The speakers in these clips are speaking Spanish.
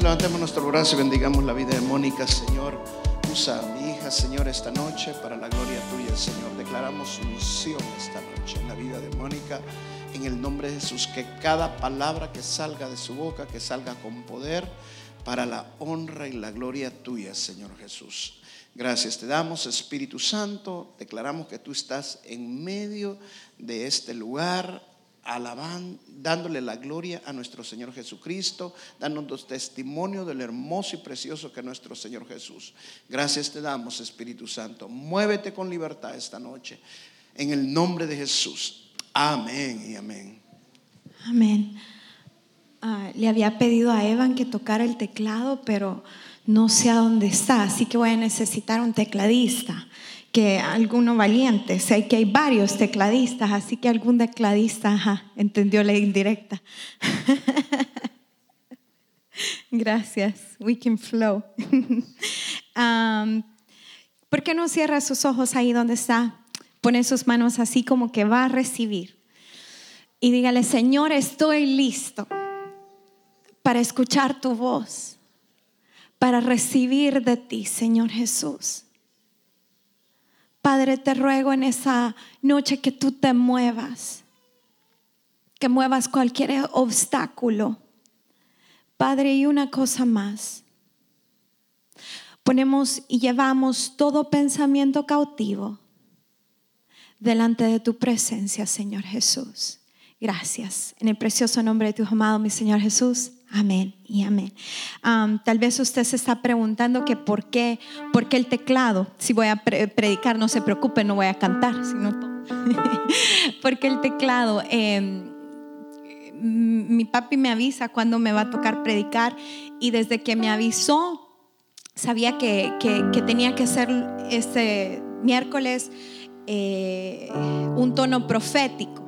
Levantemos nuestro brazo y bendigamos la vida de Mónica, Señor. Usa a mi hija, Señor, esta noche para la gloria tuya, Señor. Declaramos unción esta noche en la vida de Mónica. En el nombre de Jesús, que cada palabra que salga de su boca, que salga con poder para la honra y la gloria tuya, Señor Jesús. Gracias te damos, Espíritu Santo. Declaramos que tú estás en medio de este lugar, alabando, dándole la gloria a nuestro Señor Jesucristo, dándonos testimonio del hermoso y precioso que es nuestro Señor Jesús. Gracias te damos, Espíritu Santo. Muévete con libertad esta noche. En el nombre de Jesús. Amén y amén. Amén. Ah, le había pedido a Evan que tocara el teclado, pero no sé a dónde está, así que voy a necesitar un tecladista, que alguno valiente, sé que hay varios tecladistas, así que algún tecladista entendió la indirecta. Gracias, we can flow. um, ¿Por qué no cierra sus ojos ahí donde está? Pone sus manos así como que va a recibir. Y dígale, Señor, estoy listo para escuchar tu voz para recibir de ti, Señor Jesús. Padre, te ruego en esa noche que tú te muevas, que muevas cualquier obstáculo. Padre, y una cosa más. Ponemos y llevamos todo pensamiento cautivo delante de tu presencia, Señor Jesús. Gracias. En el precioso nombre de tu amado, mi Señor Jesús. Amén y amén. tal vez usted se está preguntando que por qué, por qué el teclado. Si voy a predicar, no se preocupe, no voy a cantar, sino porque el teclado. Em, mi papi me avisa cuando me va a tocar predicar y desde que me avisó sabía que, tenía que ser este miércoles eh, un tono profético,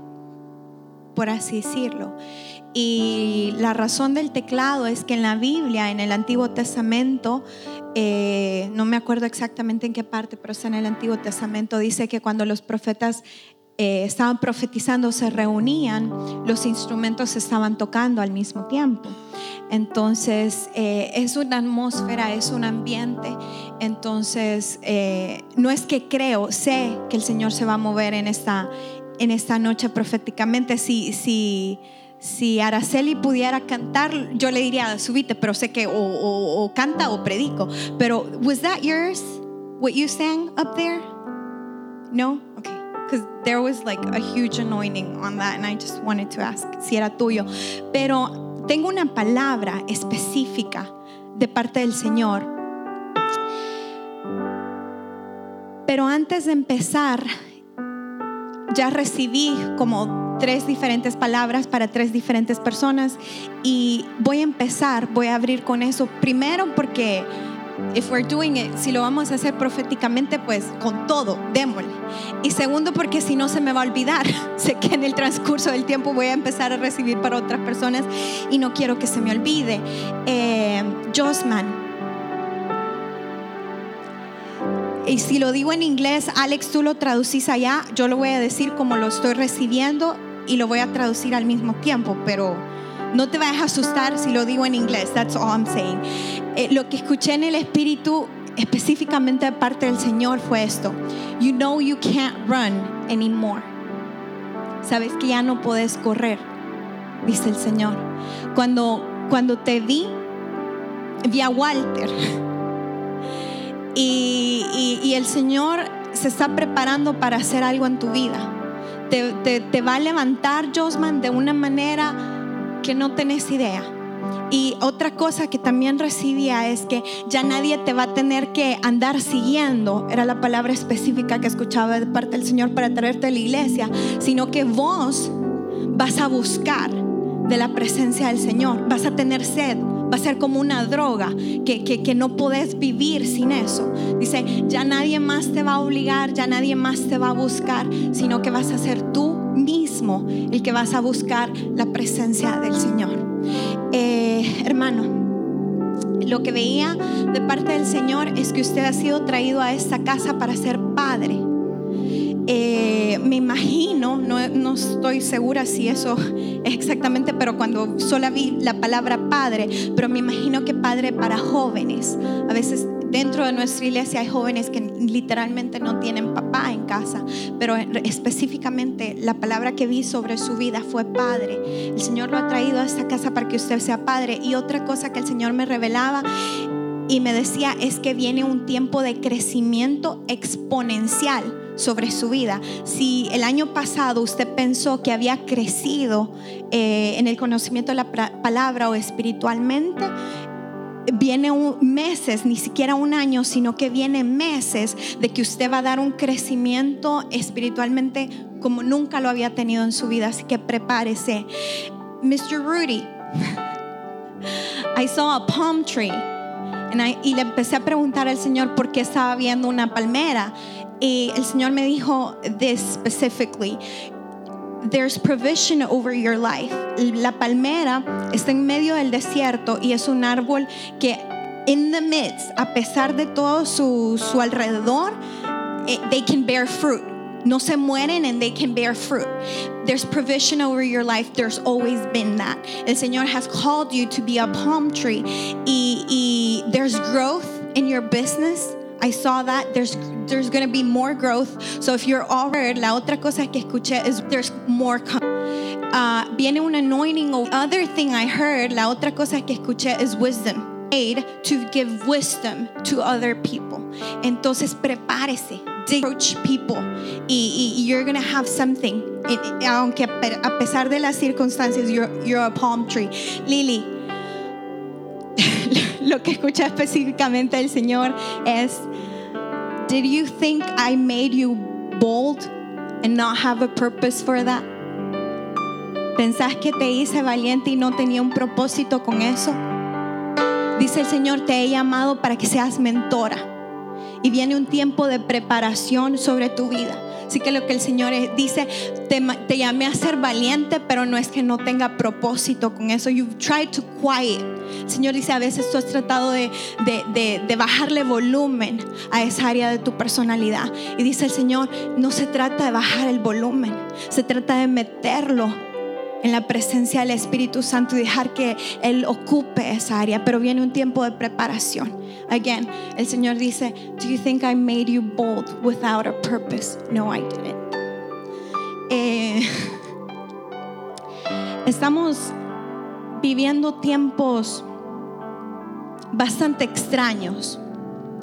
por así decirlo. Y la razón del teclado es que en la Biblia, en el Antiguo Testamento, eh, no me acuerdo exactamente en qué parte, pero es en el Antiguo Testamento, dice que cuando los profetas eh, estaban profetizando, se reunían, los instrumentos estaban tocando al mismo tiempo. Entonces, eh, es una atmósfera, es un ambiente. Entonces, no es que creo, sé que el Señor se va a mover en esta, en esta noche proféticamente. Si, si, si Araceli pudiera cantar, yo le diría, subite, pero sé que o, canta o predico. Pero, was that yours? What you sang up there? No? Okay. Because there was like a huge anointing on that, and I just wanted to ask si era tuyo. Pero tengo una palabra específica de parte del Señor. Pero antes de empezar, ya recibí como tres diferentes palabras para tres diferentes personas y voy a empezar, voy a abrir con eso. Primero porque if we're doing it, si lo vamos a hacer proféticamente, pues con todo, démosle. Y segundo porque si no se me va a olvidar. sé que en el transcurso del tiempo voy a empezar a recibir para otras personas y no quiero que se me olvide. Eh, Josman Y si lo digo en inglés, Alex, tú lo traducís allá, yo lo voy a decir como lo estoy recibiendo y lo voy a traducir al mismo tiempo, pero no te vayas a asustar si lo digo en inglés. That's all I'm saying. Eh, lo que escuché en el Espíritu específicamente de parte del Señor fue esto. You know you can't run anymore. Sabes que ya no puedes correr, dice el Señor. Cuando, cuando te vi, vi a Walter y, el Señor se está preparando para hacer algo en tu vida. Te, va a levantar, Josman, de una manera que no tenés idea. Y otra cosa que también recibía es que ya nadie te va a tener que andar siguiendo, era la palabra específica que escuchaba de parte del Señor para traerte a la iglesia, sino que vos vas a buscar de la presencia del Señor, vas a tener sed, va a ser como una droga, que, que, no podés vivir sin eso. Dice, ya nadie más te va a obligar, ya nadie más te va a buscar, sino que vas a ser tú mismo el que vas a buscar la presencia del Señor. Eh, hermano, lo que veía de parte del Señor es que usted ha sido traído a esta casa para ser padre. Eh, me imagino, no, no estoy segura si eso es exactamente, pero cuando solo vi la palabra padre, pero me imagino que padre para jóvenes. A veces dentro de nuestra iglesia hay jóvenes que literalmente no tienen papá en casa, pero específicamente la palabra que vi sobre su vida fue padre. El Señor lo ha traído a esta casa para que usted sea padre. Y otra cosa que el Señor me revelaba y me decía es que viene un tiempo de crecimiento exponencial sobre su vida. Si el año pasado usted pensó que había crecido eh, en el conocimiento de la palabra o espiritualmente, viene un, meses, ni siquiera un año, sino que viene meses de que usted va a dar un crecimiento espiritualmente como nunca lo había tenido en su vida. Así que prepárese. Mr. Rudy, I saw a palm tree. y le empecé a preguntar al Señor por qué estaba viendo una palmera. Y el Señor me dijo this specifically there's provision over your life. La palmera está en medio del desierto y es un árbol que in the midst, a pesar de todo su, su alrededor, eh, they can bear fruit. No se mueren and they can bear fruit. There's provision over your life. There's always been that. El Señor has called you to be a palm tree. Y, y there's growth in your business. I saw that there's there's going to be more growth. So if you're already la otra cosa que escuché is there's more uh, viene un anointing. Other thing I heard, la otra cosa que escuché is wisdom. Aid to give wisdom to other people. Entonces prepárese. Approach people y, y you're gonna have something. aunque a pesar de las circunstancias, you're, you're a palm tree. Lily, lo que escucha específicamente el Señor es, Did you think I made you bold and not have a purpose for that? ¿Pensás que te hice valiente y no tenía un propósito con eso? Dice el Señor, te he llamado para que seas mentora. Y viene un tiempo de preparación sobre tu vida. Así que lo que el Señor dice, te, llamé a ser valiente, pero no es que no tenga propósito con eso. You've tried to quiet. El Señor dice, a veces tú has tratado de, de, de, bajarle volumen a esa área de tu personalidad. Y dice el Señor, no se trata de bajar el volumen, se trata de meterlo en la presencia del Espíritu Santo y dejar que Él ocupe esa área. Pero viene un tiempo de preparación. Again, el Señor dice, Do you think I made you bold without a purpose? No, I didn't. Eh, estamos viviendo tiempos bastante extraños.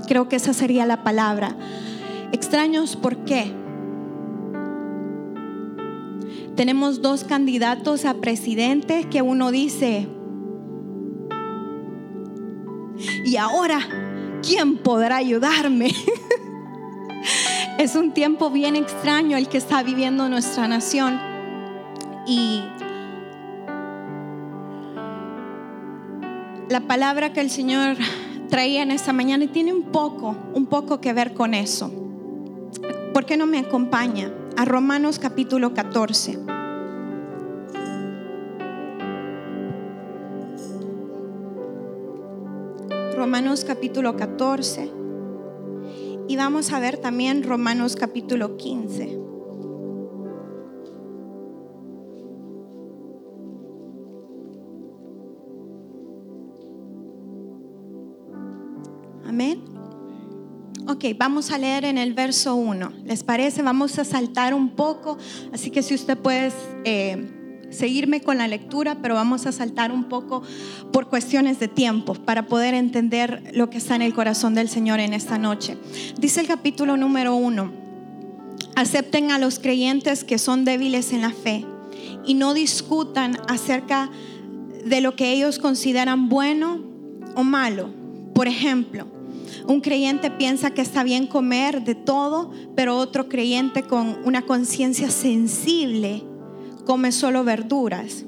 Creo que esa sería la palabra. Extraños, ¿por qué? Tenemos dos candidatos a presidente que uno dice, y ahora, ¿quién podrá ayudarme? es un tiempo bien extraño el que está viviendo nuestra nación. Y la palabra que el Señor traía en esta mañana tiene un poco, un poco que ver con eso. ¿Por qué no me acompaña? A Romanos capítulo 14. Romanos capítulo 14. Y vamos a ver también Romanos capítulo 15. Ok, vamos a leer en el verso 1. ¿Les parece? Vamos a saltar un poco. Así que si usted puede eh, seguirme con la lectura, pero vamos a saltar un poco por cuestiones de tiempo para poder entender lo que está en el corazón del Señor en esta noche. Dice el capítulo número 1. Acepten a los creyentes que son débiles en la fe y no discutan acerca de lo que ellos consideran bueno o malo. Por ejemplo, un creyente piensa que está bien comer de todo, pero otro creyente con una conciencia sensible come solo verduras.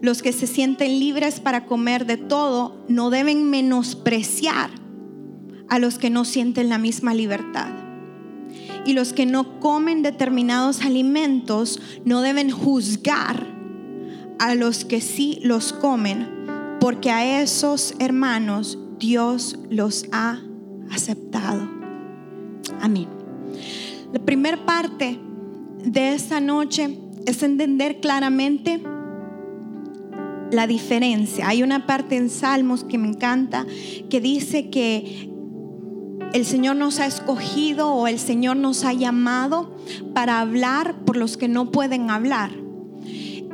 Los que se sienten libres para comer de todo no deben menospreciar a los que no sienten la misma libertad. Y los que no comen determinados alimentos no deben juzgar a los que sí los comen, porque a esos hermanos Dios los ha aceptado. Amén. La primera parte de esta noche es entender claramente la diferencia. Hay una parte en Salmos que me encanta que dice que el Señor nos ha escogido o el Señor nos ha llamado para hablar por los que no pueden hablar.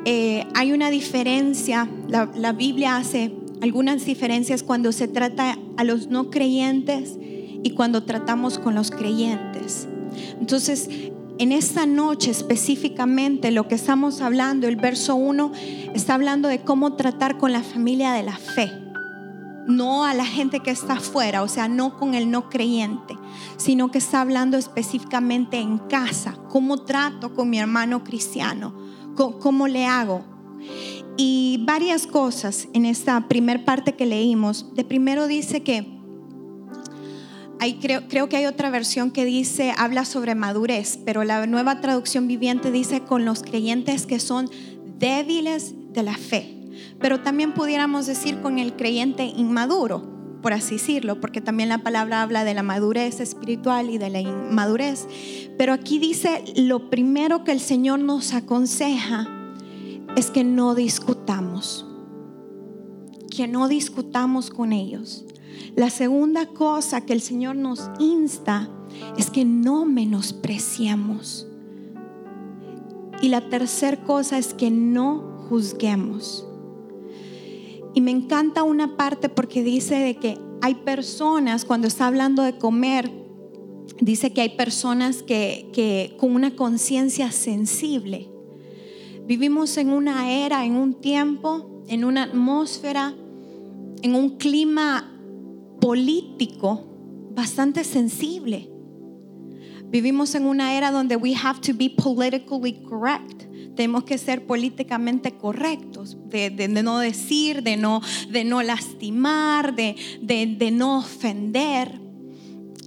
Eh, hay una diferencia, la, la Biblia hace algunas diferencias cuando se trata a los no creyentes y cuando tratamos con los creyentes. Entonces, en esta noche específicamente lo que estamos hablando, el verso 1 está hablando de cómo tratar con la familia de la fe. No a la gente que está afuera, o sea, no con el no creyente, sino que está hablando específicamente en casa. ¿Cómo trato con mi hermano cristiano? ¿Cómo, le hago? Y varias cosas en esta primer parte que leímos. De primero dice que creo, creo que hay otra versión que dice, habla sobre madurez, pero la nueva traducción viviente dice con los creyentes que son débiles de la fe. Pero también pudiéramos decir con el creyente inmaduro, por así decirlo, porque también la palabra habla de la madurez espiritual y de la inmadurez. Pero aquí dice, lo primero que el Señor nos aconseja es que no discutamos, que no discutamos con ellos. La segunda cosa que el Señor nos insta es que no menospreciemos. Y la tercera cosa es que no juzguemos. Y me encanta una parte porque dice de que hay personas, cuando está hablando de comer, dice que hay personas que con una conciencia sensible. Vivimos en una era, en un tiempo, en una atmósfera, en un clima político bastante sensible. Vivimos en una era donde we have to be politically correct. Tenemos que ser políticamente correctos, de, no decir, de no, de no lastimar, de, de no ofender.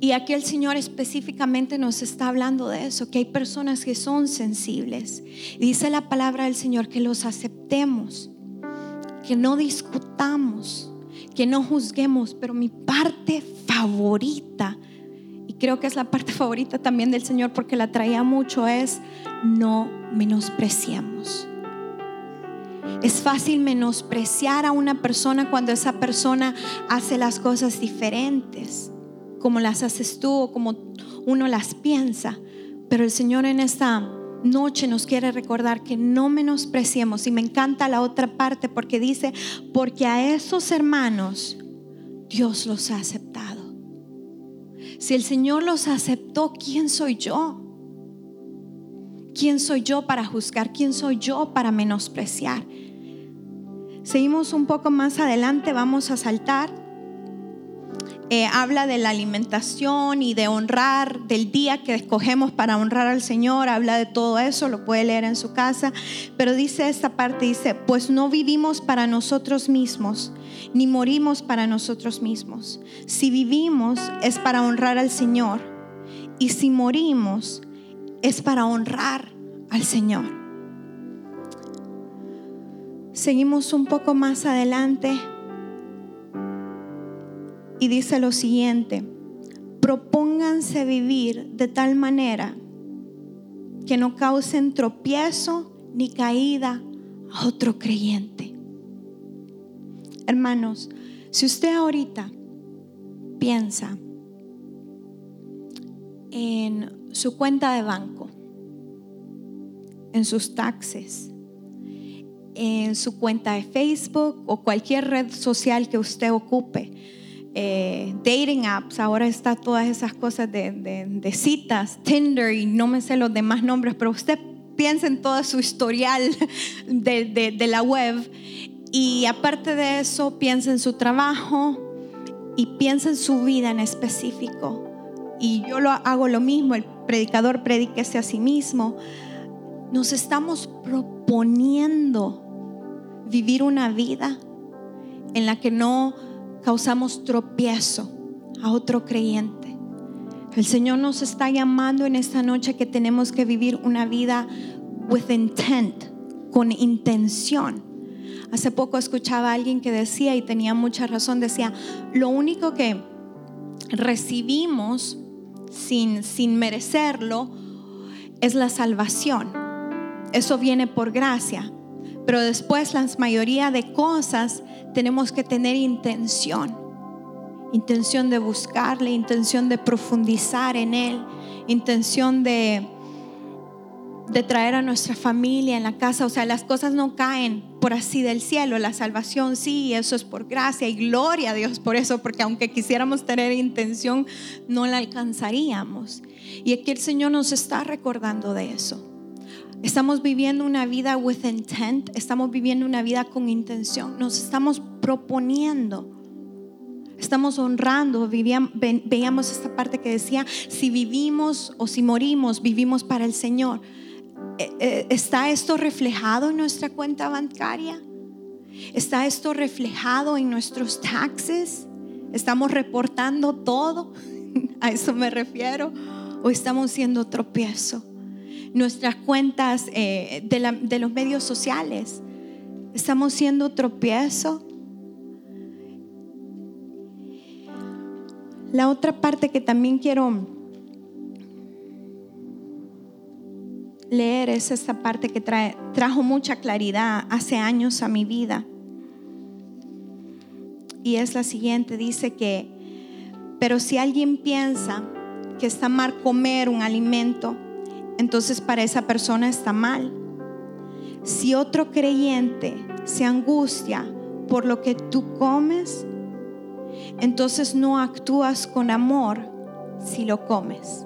Y aquí el Señor específicamente nos está hablando de eso, que hay personas que son sensibles. dice la palabra del Señor que los aceptemos, que no discutamos que no juzguemos, pero mi parte favorita, y creo que es la parte favorita también del Señor porque la traía mucho, es no menospreciemos. Es fácil menospreciar a una persona cuando esa persona hace las cosas diferentes, como las haces tú o como uno las piensa. Pero el Señor en esta noche nos quiere recordar que no menospreciemos. Y me encanta la otra parte porque dice, porque a esos hermanos Dios los ha aceptado. Si el Señor los aceptó, ¿quién soy yo? ¿Quién soy yo para juzgar? ¿Quién soy yo para menospreciar? Seguimos un poco más adelante, vamos a saltar eh, habla de la alimentación y de honrar, del día que escogemos para honrar al Señor, habla de todo eso, lo puede leer en su casa, pero dice esta parte, dice, pues no vivimos para nosotros mismos, ni morimos para nosotros mismos. Si vivimos es para honrar al Señor, y si morimos es para honrar al Señor. Seguimos un poco más adelante y dice lo siguiente, propónganse vivir de tal manera que no causen tropiezo ni caída a otro creyente. Hermanos, si usted ahorita piensa en su cuenta de banco, en sus taxes, en su cuenta de Facebook o cualquier red social que usted ocupe, eh, dating apps, ahora está todas esas cosas de, citas, Tinder y no me sé los demás nombres, pero usted piensa en todo su historial de, la web y aparte de eso piensa en su trabajo y piensa en su vida en específico. Y yo lo hago lo mismo, el predicador predíquese a sí mismo. Nos estamos proponiendo vivir una vida en la que no causamos tropiezo a otro creyente. El Señor nos está llamando en esta noche que tenemos que vivir una vida with intent, con intención. Hace poco escuchaba a alguien que decía, y tenía mucha razón, decía, lo único que recibimos sin, sin merecerlo es la salvación. Eso viene por gracia. Pero después la mayoría de cosas tenemos que tener intención. Intención de buscarle, intención de profundizar en Él, intención de, de traer a nuestra familia en la casa. O sea, las cosas no caen por así del cielo. La salvación sí, eso es por gracia y gloria a Dios por eso, porque aunque quisiéramos tener intención, no la alcanzaríamos. Y aquí el Señor nos está recordando de eso. Estamos viviendo una vida with intent, estamos viviendo una vida con intención, nos estamos proponiendo, estamos honrando. veíamos esta parte que decía, si vivimos o si morimos, vivimos para el Señor. Eh, eh, ¿Está esto reflejado en nuestra cuenta bancaria? ¿Está esto reflejado en nuestros taxes? ¿Estamos reportando todo? A eso me refiero. ¿O estamos siendo tropiezo? Nuestras cuentas eh, de, los medios sociales. Estamos siendo tropiezo. La otra parte que también quiero leer es esta parte que trae, trajo mucha claridad hace años a mi vida. Y es la siguiente, dice que, pero si alguien piensa que está mal comer un alimento, entonces para esa persona está mal. Si otro creyente se angustia por lo que tú comes, entonces no actúas con amor si lo comes.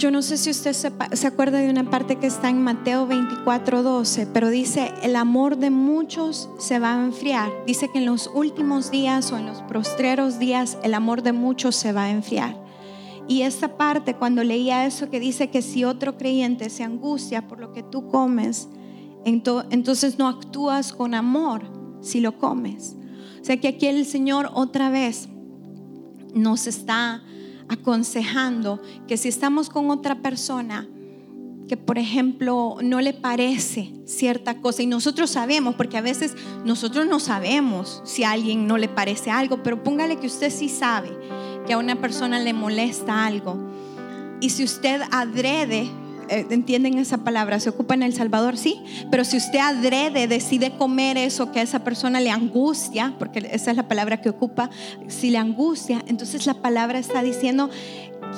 Yo no sé si usted se, acuerda de una parte que está en Mateo 24, 12, pero dice, el amor de muchos se va a enfriar. Dice que en los últimos días o en los postreros días el amor de muchos se va a enfriar. Y esta parte, cuando leía eso que dice que si otro creyente se angustia por lo que tú comes, entonces no actúas con amor si lo comes. O sea que aquí el Señor otra vez nos está aconsejando que si estamos con otra persona que por ejemplo no le parece cierta cosa y nosotros sabemos, porque a veces nosotros no sabemos si a alguien no le parece algo, pero póngale que usted sí sabe que a una persona le molesta algo. Y si usted adrede entienden esa palabra, se ocupa en El Salvador, sí, pero si usted adrede, decide comer eso que a esa persona le angustia, porque esa es la palabra que ocupa, si le angustia, entonces la palabra está diciendo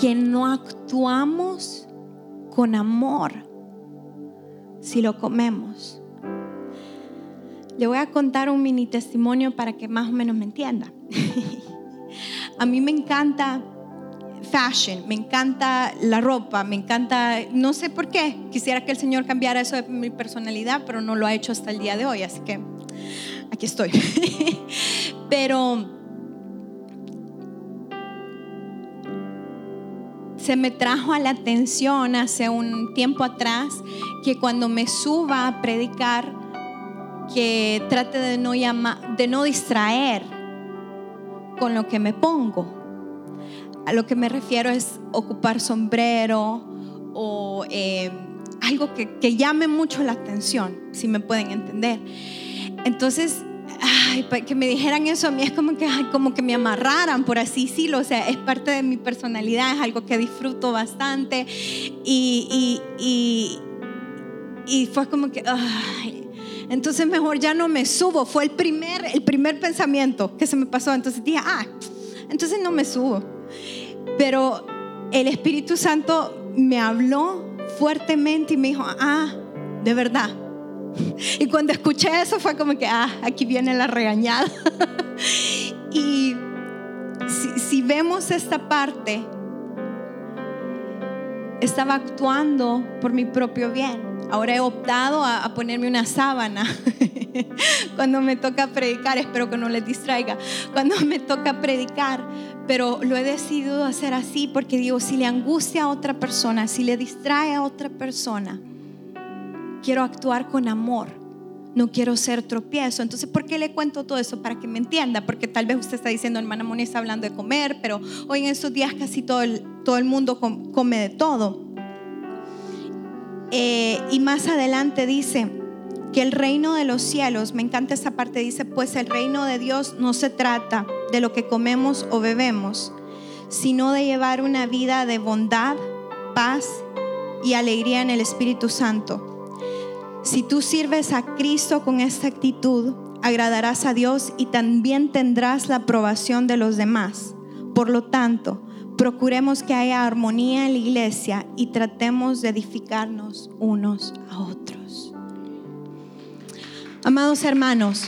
que no actuamos con amor si lo comemos. Le voy a contar un mini testimonio para que más o menos me entienda. a mí me encanta fashion, me encanta la ropa, me encanta, no sé por qué, quisiera que el Señor cambiara eso de mi personalidad, pero no lo ha hecho hasta el día de hoy, así que aquí estoy. pero se me trajo a la atención hace un tiempo atrás que cuando me suba a predicar, que trate de no, de no distraer con lo que me pongo a lo que me refiero es ocupar sombrero o eh, algo que, llame mucho la atención, si me pueden entender. Entonces, que me dijeran eso a mí es como que, como que me amarraran, por así decirlo. O sea, es parte de mi personalidad, es algo que disfruto bastante. Y, y, y, fue como que, entonces mejor ya no me subo. Fue el primer, el primer pensamiento que se me pasó. Entonces dije, ah, entonces no me subo. Pero el Espíritu Santo me habló fuertemente y me dijo, ah, de verdad. Y cuando escuché eso fue como que, ah, aquí viene la regañada. y si, vemos esta parte, estaba actuando por mi propio bien. Ahora he optado a, a ponerme una sábana cuando me toca predicar, espero que no les distraiga, cuando me toca predicar, pero lo he decidido hacer así porque digo, si le angustia a otra persona, si le distrae a otra persona, quiero actuar con amor. No quiero ser tropiezo. Entonces, ¿por qué le cuento todo eso? Para que me entienda. Porque tal vez usted está diciendo, hermana Moni está hablando de comer, pero hoy en estos días casi todo el, todo el mundo come de todo. Eh, y más adelante dice, que el reino de los cielos, me encanta esa parte, dice, pues el reino de Dios no se trata de lo que comemos o bebemos, sino de llevar una vida de bondad, paz y alegría en el Espíritu Santo. Si tú sirves a Cristo con esta actitud, agradarás a Dios y también tendrás la aprobación de los demás. Por lo tanto, procuremos que haya armonía en la iglesia y tratemos de edificarnos unos a otros. Amados hermanos.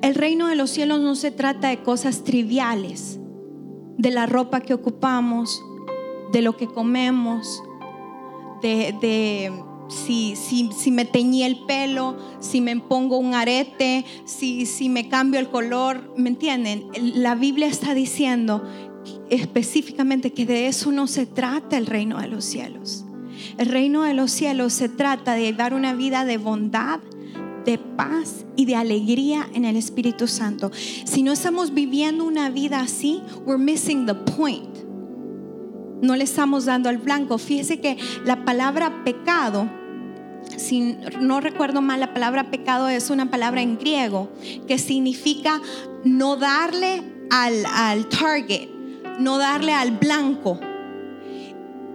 El reino de los cielos no se trata de cosas triviales, de la ropa que ocupamos, de lo que comemos, de, si, si, me teñí el pelo, si me pongo un arete, si, si me cambio el color, ¿me entienden? La Biblia está diciendo específicamente que de eso no se trata el reino de los cielos. El reino de los cielos se trata de dar una vida de bondad, de paz y de alegría en el Espíritu Santo. Si no estamos viviendo una vida así, we're missing the point no le estamos dando al blanco. Fíjese que la palabra pecado, si no recuerdo mal, la palabra pecado es una palabra en griego que significa no darle al, al target, no darle al blanco.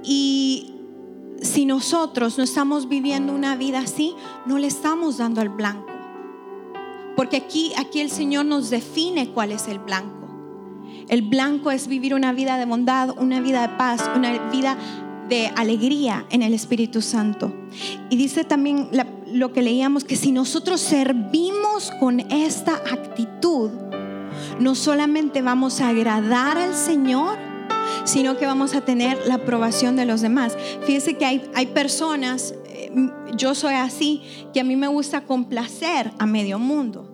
Y si nosotros no estamos viviendo una vida así, no le estamos dando al blanco. Porque aquí, aquí el Señor nos define cuál es el blanco. El blanco es vivir una vida de bondad, una vida de paz, una vida de alegría en el Espíritu Santo. Y dice también lo que leíamos, que si nosotros servimos con esta actitud, no solamente vamos a agradar al Señor, sino que vamos a tener la aprobación de los demás. Fíjese que hay, hay personas, eh, yo soy así, que a mí me gusta complacer a medio mundo.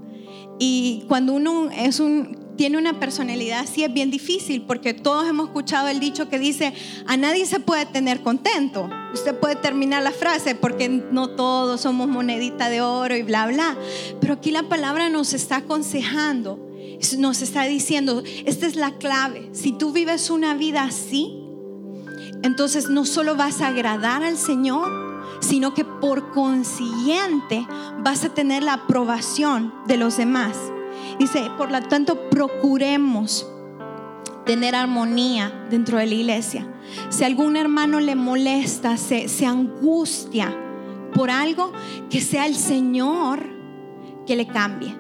Y cuando uno es un tiene una personalidad así es bien difícil porque todos hemos escuchado el dicho que dice, a nadie se puede tener contento. Usted puede terminar la frase porque no todos somos monedita de oro y bla, bla. Pero aquí la palabra nos está aconsejando, nos está diciendo, esta es la clave. Si tú vives una vida así, entonces no solo vas a agradar al Señor, sino que por consiguiente vas a tener la aprobación de los demás. Dice, por lo tanto, procuremos tener armonía dentro de la iglesia. Si algún hermano le molesta, se, se angustia por algo, que sea el Señor que le cambie.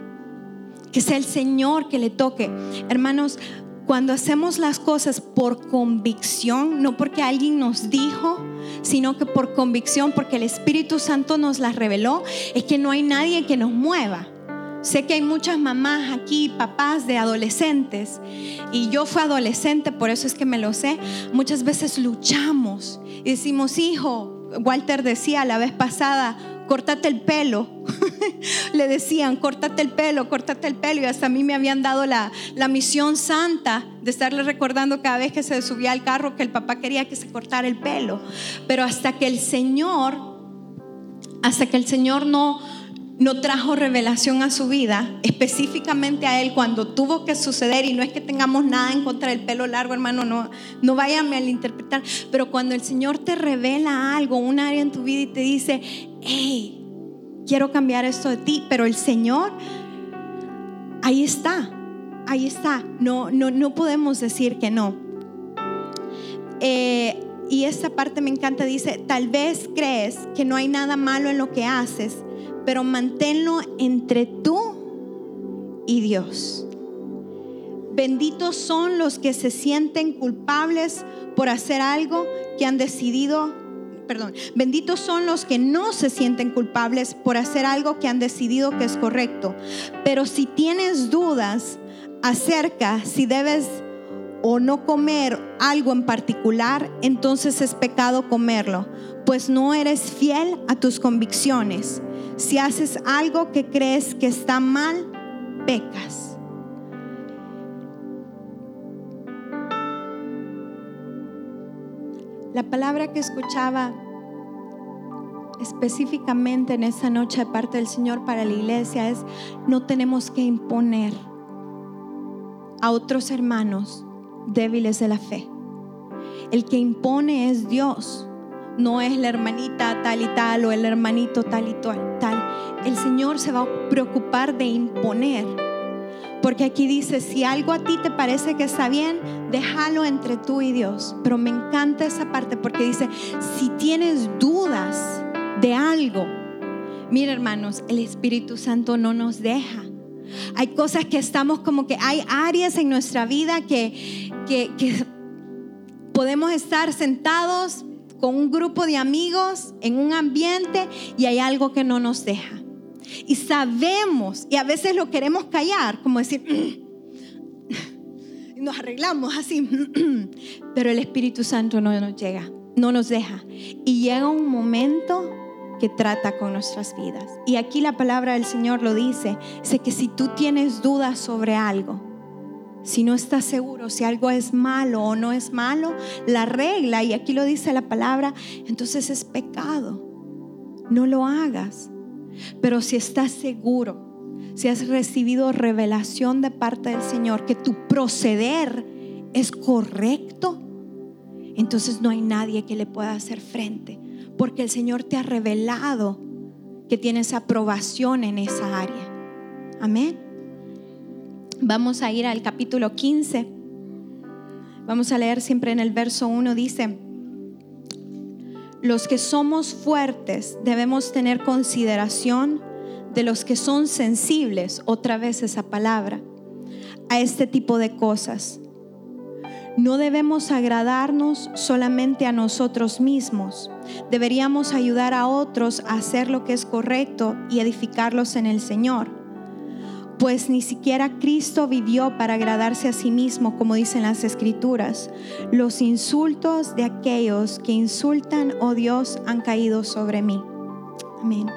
Que sea el Señor que le toque. Hermanos, cuando hacemos las cosas por convicción, no porque alguien nos dijo, sino que por convicción, porque el Espíritu Santo nos las reveló, es que no hay nadie que nos mueva. Sé que hay muchas mamás aquí, papás de adolescentes, y yo fui adolescente, por eso es que me lo sé. Muchas veces luchamos y decimos, hijo, Walter decía la vez pasada, córtate el pelo. Le decían, córtate el pelo, córtate el pelo. Y hasta a mí me habían dado la, la misión santa de estarle recordando cada vez que se subía al carro que el papá quería que se cortara el pelo. Pero hasta que el Señor, hasta que el Señor no no trajo revelación a su vida, específicamente a él cuando tuvo que suceder, y no es que tengamos nada en contra del pelo largo, hermano, no, no a malinterpretar, pero cuando el Señor te revela algo, un área en tu vida y te dice, hey, quiero cambiar esto de ti, pero el Señor, ahí está, ahí está, no, no, no podemos decir que no. Eh, y esta parte me encanta, dice, tal vez crees que no hay nada malo en lo que haces, pero manténlo entre tú y Dios. Benditos son los que se sienten culpables por hacer algo que han decidido, perdón, benditos son los que no se sienten culpables por hacer algo que han decidido que es correcto. Pero si tienes dudas acerca si debes o no comer algo en particular, entonces es pecado comerlo, pues no eres fiel a tus convicciones. Si haces algo que crees que está mal, pecas. La palabra que escuchaba específicamente en esa noche de parte del Señor para la iglesia es, no tenemos que imponer a otros hermanos débiles de la fe. El que impone es Dios, no es la hermanita tal y tal o el hermanito tal y tal. El Señor se va a preocupar de imponer. Porque aquí dice, si algo a ti te parece que está bien, déjalo entre tú y Dios. Pero me encanta esa parte porque dice, si tienes dudas de algo, mira hermanos, el Espíritu Santo no nos deja. Hay cosas que estamos como que hay áreas en nuestra vida que, que, que podemos estar sentados con un grupo de amigos en un ambiente y hay algo que no nos deja. Y sabemos, y a veces lo queremos callar, como decir, nos arreglamos así, pero el Espíritu Santo no nos llega, no nos deja. Y llega un momento que trata con nuestras vidas. Y aquí la palabra del Señor lo dice, sé que si tú tienes dudas sobre algo, si no estás seguro si algo es malo o no es malo, la regla, y aquí lo dice la palabra, entonces es pecado. No lo hagas. Pero si estás seguro, si has recibido revelación de parte del Señor que tu proceder es correcto, entonces no hay nadie que le pueda hacer frente, porque el Señor te ha revelado que tienes aprobación en esa área. Amén. Vamos a ir al capítulo 15. Vamos a leer siempre en el verso 1, dice, los que somos fuertes debemos tener consideración de los que son sensibles, otra vez esa palabra, a este tipo de cosas. No debemos agradarnos solamente a nosotros mismos. Deberíamos ayudar a otros a hacer lo que es correcto y edificarlos en el Señor pues ni siquiera Cristo vivió para agradarse a sí mismo, como dicen las escrituras. Los insultos de aquellos que insultan, oh Dios, han caído sobre mí. Amén.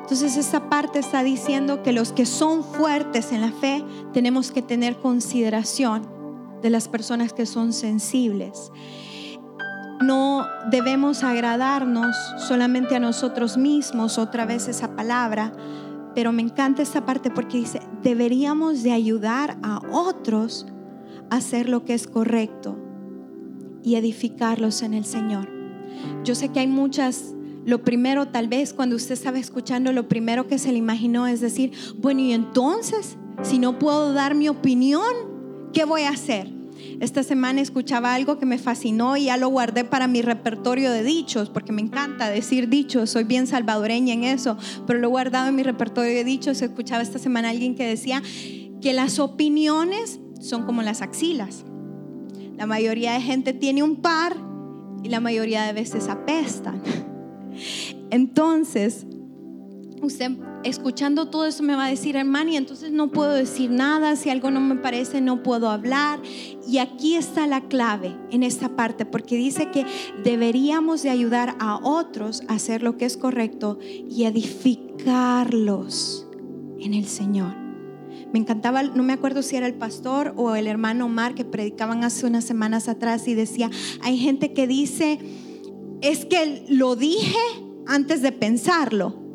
Entonces esta parte está diciendo que los que son fuertes en la fe tenemos que tener consideración de las personas que son sensibles. No debemos agradarnos solamente a nosotros mismos, otra vez esa palabra, pero me encanta esta parte porque dice, deberíamos de ayudar a otros a hacer lo que es correcto y edificarlos en el Señor. Yo sé que hay muchas, lo primero tal vez cuando usted estaba escuchando, lo primero que se le imaginó es decir, bueno, y entonces, si no puedo dar mi opinión, ¿qué voy a hacer? Esta semana escuchaba algo que me fascinó y ya lo guardé para mi repertorio de dichos, porque me encanta decir dichos, soy bien salvadoreña en eso, pero lo he guardado en mi repertorio de dichos. Escuchaba esta semana alguien que decía que las opiniones son como las axilas. La mayoría de gente tiene un par y la mayoría de veces apestan. Entonces, usted escuchando todo eso me va a decir, hermano, y entonces no puedo decir nada, si algo no me parece no puedo hablar. Y aquí está la clave en esta parte, porque dice que deberíamos de ayudar a otros a hacer lo que es correcto y edificarlos en el Señor. Me encantaba, no me acuerdo si era el pastor o el hermano Omar que predicaban hace unas semanas atrás y decía, hay gente que dice, es que lo dije antes de pensarlo.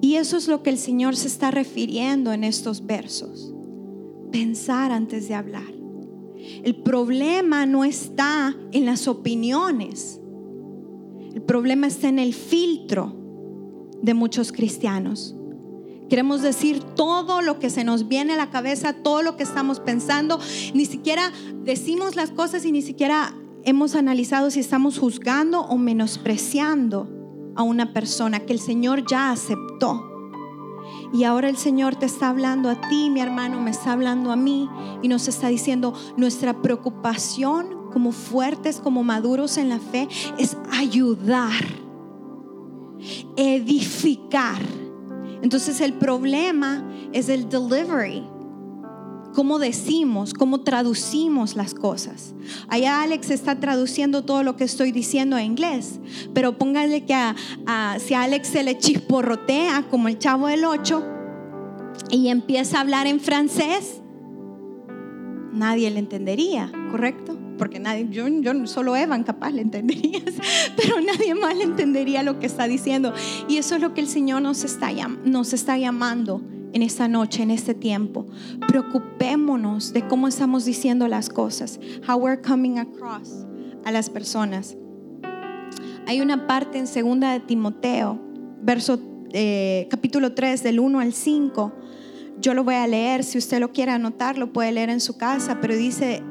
Y eso es lo que el Señor se está refiriendo en estos versos. Pensar antes de hablar. El problema no está en las opiniones. El problema está en el filtro de muchos cristianos. Queremos decir todo lo que se nos viene a la cabeza, todo lo que estamos pensando. Ni siquiera decimos las cosas y ni siquiera hemos analizado si estamos juzgando o menospreciando a una persona que el Señor ya aceptó. Y ahora el Señor te está hablando a ti, mi hermano, me está hablando a mí y nos está diciendo, nuestra preocupación como fuertes, como maduros en la fe, es ayudar, edificar. Entonces el problema es el delivery cómo decimos, cómo traducimos las cosas. Allá Alex está traduciendo todo lo que estoy diciendo en inglés, pero póngale que a, si a Alex se le chisporrotea como el chavo del 8 y empieza a hablar en francés, nadie le entendería, ¿correcto? Porque nadie, yo, yo solo Evan capaz le entendería, pero nadie más le entendería lo que está diciendo. Y eso es lo que el Señor nos está, nos está llamando en esta noche, en este tiempo. Preocupémonos de cómo estamos diciendo las cosas, how we're coming across a las personas. Hay una parte en segunda de Timoteo, verso eh, capítulo 3 del 1 al 5. Yo lo voy a leer, si usted lo quiere anotar, lo puede leer en su casa, pero dice,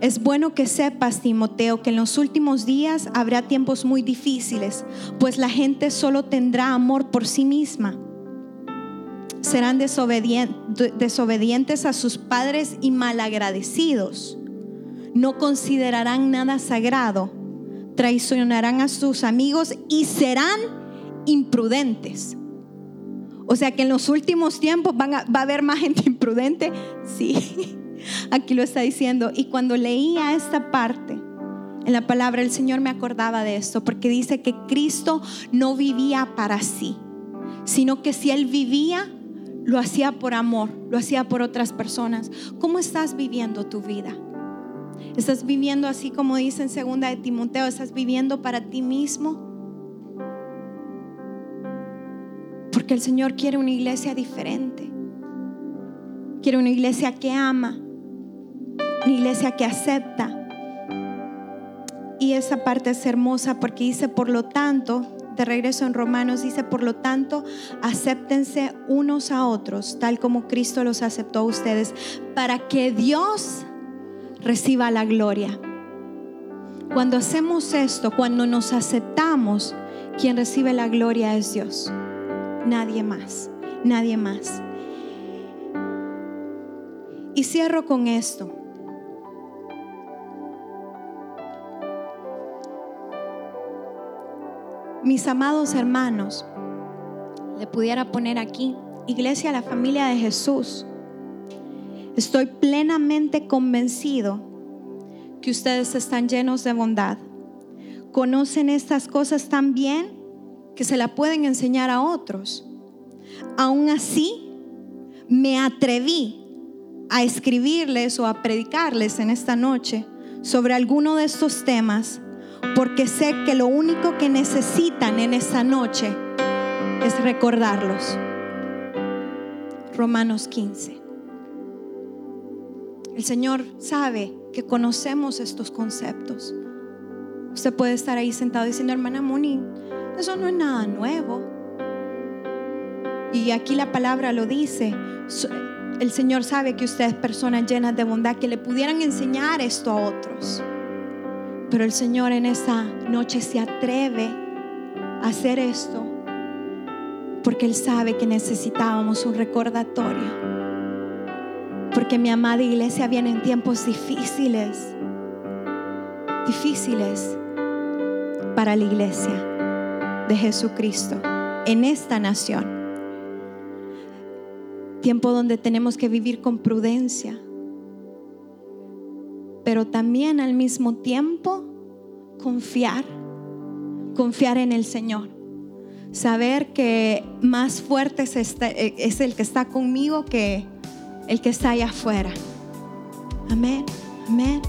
es bueno que sepas, Timoteo, que en los últimos días habrá tiempos muy difíciles, pues la gente solo tendrá amor por sí misma serán desobedientes a sus padres y malagradecidos. No considerarán nada sagrado, traicionarán a sus amigos y serán imprudentes. O sea que en los últimos tiempos va a haber más gente imprudente. Sí, aquí lo está diciendo. Y cuando leía esta parte en la palabra, el Señor me acordaba de esto, porque dice que Cristo no vivía para sí, sino que si Él vivía, lo hacía por amor, lo hacía por otras personas. ¿Cómo estás viviendo tu vida? ¿Estás viviendo así como dice en segunda de Timoteo? ¿Estás viviendo para ti mismo? Porque el Señor quiere una iglesia diferente. Quiere una iglesia que ama, una iglesia que acepta. Y esa parte es hermosa porque dice, por lo tanto, de regreso en Romanos, dice, por lo tanto, acéptense unos a otros, tal como Cristo los aceptó a ustedes, para que Dios reciba la gloria. Cuando hacemos esto, cuando nos aceptamos, quien recibe la gloria es Dios. Nadie más, nadie más. Y cierro con esto. Mis amados hermanos, le pudiera poner aquí, Iglesia, la familia de Jesús, estoy plenamente convencido que ustedes están llenos de bondad. Conocen estas cosas tan bien que se la pueden enseñar a otros. Aún así, me atreví a escribirles o a predicarles en esta noche sobre alguno de estos temas porque sé que lo único que necesitan en esta noche es recordarlos. Romanos 15. El Señor sabe que conocemos estos conceptos. Usted puede estar ahí sentado diciendo, hermana Moni, eso no es nada nuevo. Y aquí la palabra lo dice. El Señor sabe que ustedes, personas llenas de bondad, que le pudieran enseñar esto a otros. Pero el Señor en esa noche se atreve a hacer esto porque Él sabe que necesitábamos un recordatorio. Porque mi amada iglesia viene en tiempos difíciles, difíciles para la iglesia de Jesucristo en esta nación. Tiempo donde tenemos que vivir con prudencia, pero también al mismo tiempo confiar, confiar en el Señor. Saber que más fuerte es, este, es el que está conmigo que el que está allá afuera. Amén, amén.